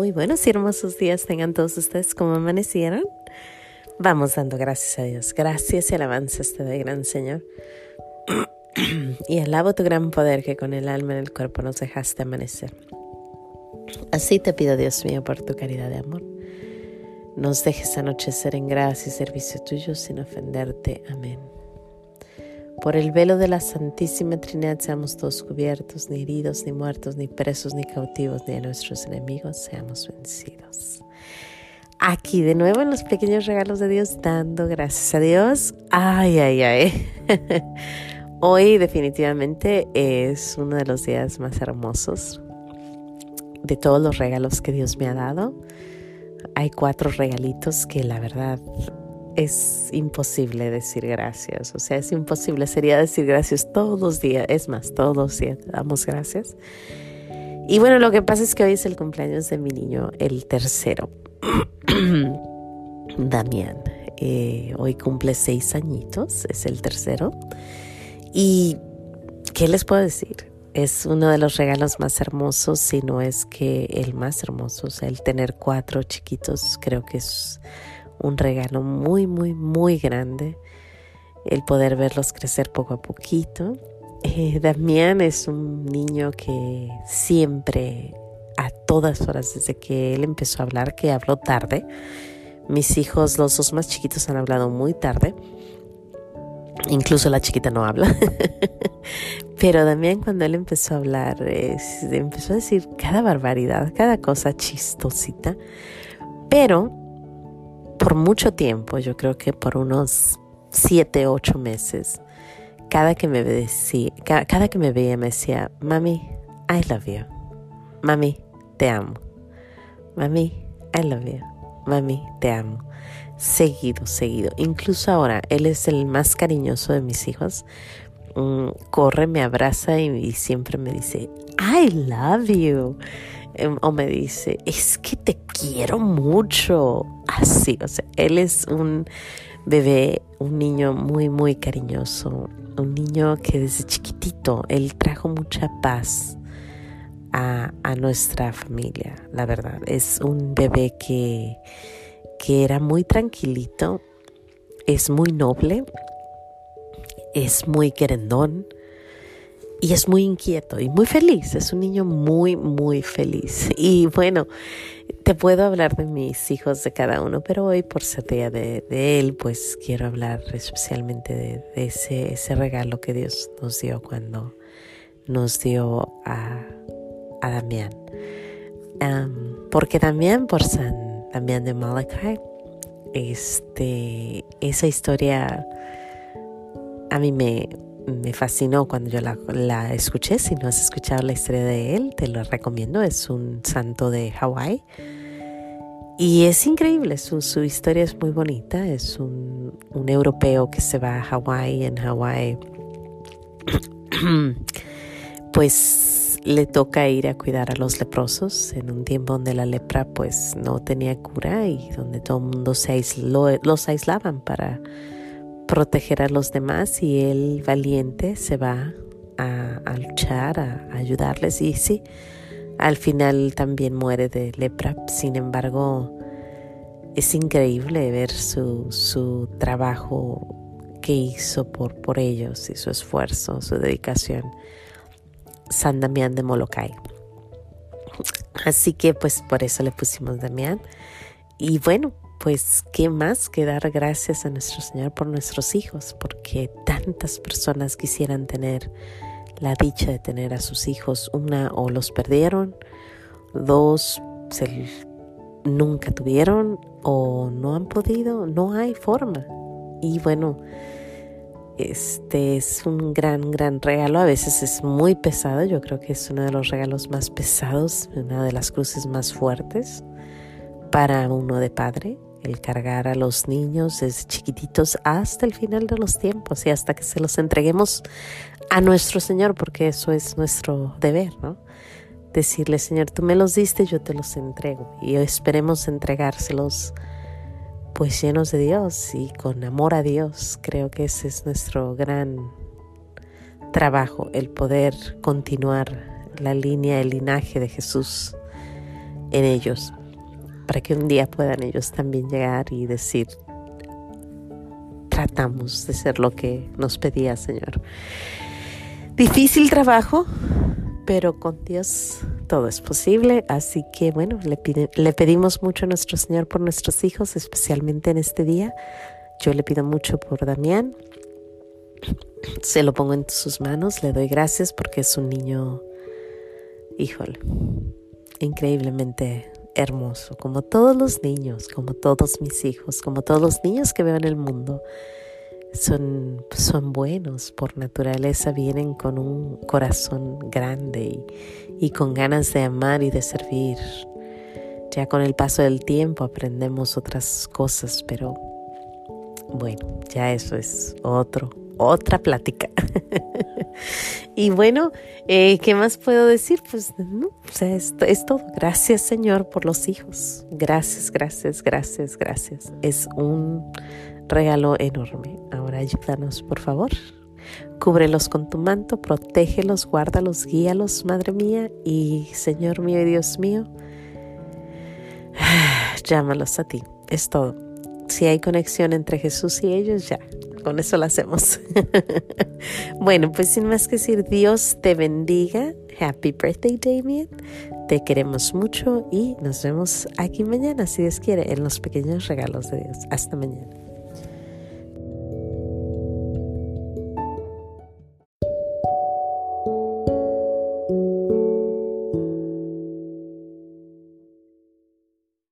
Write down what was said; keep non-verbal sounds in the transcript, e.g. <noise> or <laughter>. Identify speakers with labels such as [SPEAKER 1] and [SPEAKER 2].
[SPEAKER 1] Muy buenos y hermosos días tengan todos ustedes como amanecieron. Vamos dando gracias a Dios. Gracias y alabanzas te doy, gran Señor. y alabo tu gran poder que con el alma en el cuerpo nos dejaste amanecer. Así te pido, Dios mío, por tu caridad de amor. Nos dejes anochecer en gracia y servicio tuyo sin ofenderte. Amén. Por el velo de la Santísima Trinidad seamos todos cubiertos, ni heridos, ni muertos, ni presos, ni cautivos, ni a nuestros enemigos seamos vencidos. Aquí de nuevo en los pequeños regalos de Dios, dando gracias a Dios. Ay, ay, ay. <laughs> Hoy definitivamente es uno de los días más hermosos de todos los regalos que Dios me ha dado. Hay cuatro regalitos que la verdad es imposible decir gracias. O sea, es imposible. Sería decir gracias todos los días. Es más, todos los días damos gracias. Y bueno, lo que pasa es que hoy es el cumpleaños de mi niño, el tercero, <clears throat> Damián. Eh, hoy cumple seis añitos, es el tercero. Y, ¿qué les puedo decir? Es uno de los regalos más hermosos, si no es que el más hermoso. O sea, el tener cuatro chiquitos creo que es un regalo muy, muy, muy grande el poder verlos crecer poco a poquito. Eh, Damián es un niño que siempre, a todas horas, desde que él empezó a hablar, que habló tarde, mis hijos, los dos más chiquitos, han hablado muy tarde. Incluso la chiquita no habla. <laughs> Pero Damián cuando él empezó a hablar, empezó a decir cada barbaridad, cada cosa chistosita. Pero por mucho tiempo, yo creo que por unos siete, ocho meses, cada que me decía, cada, que me veía me decía, mami, I love you. Mami, te amo. Mami, I love you. Mami, te amo. Seguido, seguido. Incluso ahora, él es el más cariñoso de mis hijos. Mm, corre, me abraza y siempre me dice, I love you. Em, o me dice, es que te quiero mucho. Así, o sea, él es un bebé, un niño muy, muy cariñoso, un niño que desde chiquitito, él trajo mucha paz a, a nuestra familia, la verdad. Es un bebé que, que era muy tranquilito, es muy noble, es muy querendón y es muy inquieto y muy feliz. Es un niño muy, muy feliz. <laughs> Y bueno, te puedo hablar de mis hijos de cada uno, pero hoy por ser día de, él, pues quiero hablar especialmente de, ese, regalo que Dios nos dio cuando nos dio a, a Damián. porque Damián, por San Damián de Malachi, este, esa historia a mí me, me fascinó cuando yo la, escuché. Si no has escuchado la historia de él, te lo recomiendo. Es un santo de Hawái. Y es increíble, su, historia es muy bonita. Es un, europeo que se va a Hawái. En Hawái, <clears throat> pues le toca ir a cuidar a los leprosos en un tiempo donde la lepra pues no tenía cura y donde todo el mundo se los aislaban para proteger a los demás y el valiente se va a, luchar, a, ayudarles y sí, al final también muere de lepra. Sin embargo, es increíble ver su, su trabajo que hizo por, por ellos y su esfuerzo, su dedicación. San Damián de Molokai. Así que pues por eso le pusimos Damián. Y bueno, pues qué más que dar gracias a nuestro Señor por nuestros hijos, porque tantas personas quisieran tener la dicha de tener a sus hijos, una o los perdieron, dos nunca tuvieron o no han podido, no hay forma. Y bueno, este es un gran, gran regalo. A veces es muy pesado. Yo creo que es uno de los regalos más pesados, una de las cruces más fuertes para uno de padre el cargar a los niños desde chiquititos hasta el final de los tiempos y hasta que se los entreguemos a nuestro Señor, porque eso es nuestro deber, ¿no? Decirle, Señor, tú me los diste, yo te los entrego. Y esperemos entregárselos pues llenos de Dios y con amor a Dios. Creo que ese es nuestro gran trabajo, el poder continuar la línea, el linaje de Jesús en ellos, para que un día puedan ellos también llegar y decir, tratamos de ser lo que nos pedía Señor. Difícil trabajo, pero con Dios todo es posible. Así que bueno, le, le pedimos mucho a nuestro Señor por nuestros hijos, especialmente en este día. Yo le pido mucho por Damián. Se lo pongo en sus manos, le doy gracias porque es un niño, híjole, increíblemente hermoso, como todos los niños, como todos mis hijos, como todos los niños que veo en el mundo. Son, son buenos por naturaleza, vienen con un corazón grande y, y con ganas de amar y de servir. Ya con el paso del tiempo aprendemos otras cosas, pero bueno, ya eso es otro, otra plática. y bueno, eh, ¿qué más puedo decir? Pues no, o sea, es, es todo. Gracias Señor por los hijos. Gracias, gracias, gracias, gracias. Es un regalo enorme. Ahora ayúdanos, por favor. Cúbrelos con tu manto, protégelos, guárdalos, guíalos, Madre mía, y Señor mío y Dios mío, <sighs> llámalos a ti. Es todo. Si hay conexión entre Jesús y ellos, ya, con eso lo hacemos. <laughs> bueno, pues sin más que decir, Dios te bendiga. Happy birthday, Damien. Te queremos mucho y nos vemos aquí mañana, si Dios quiere, en los pequeños regalos de Dios. Hasta mañana.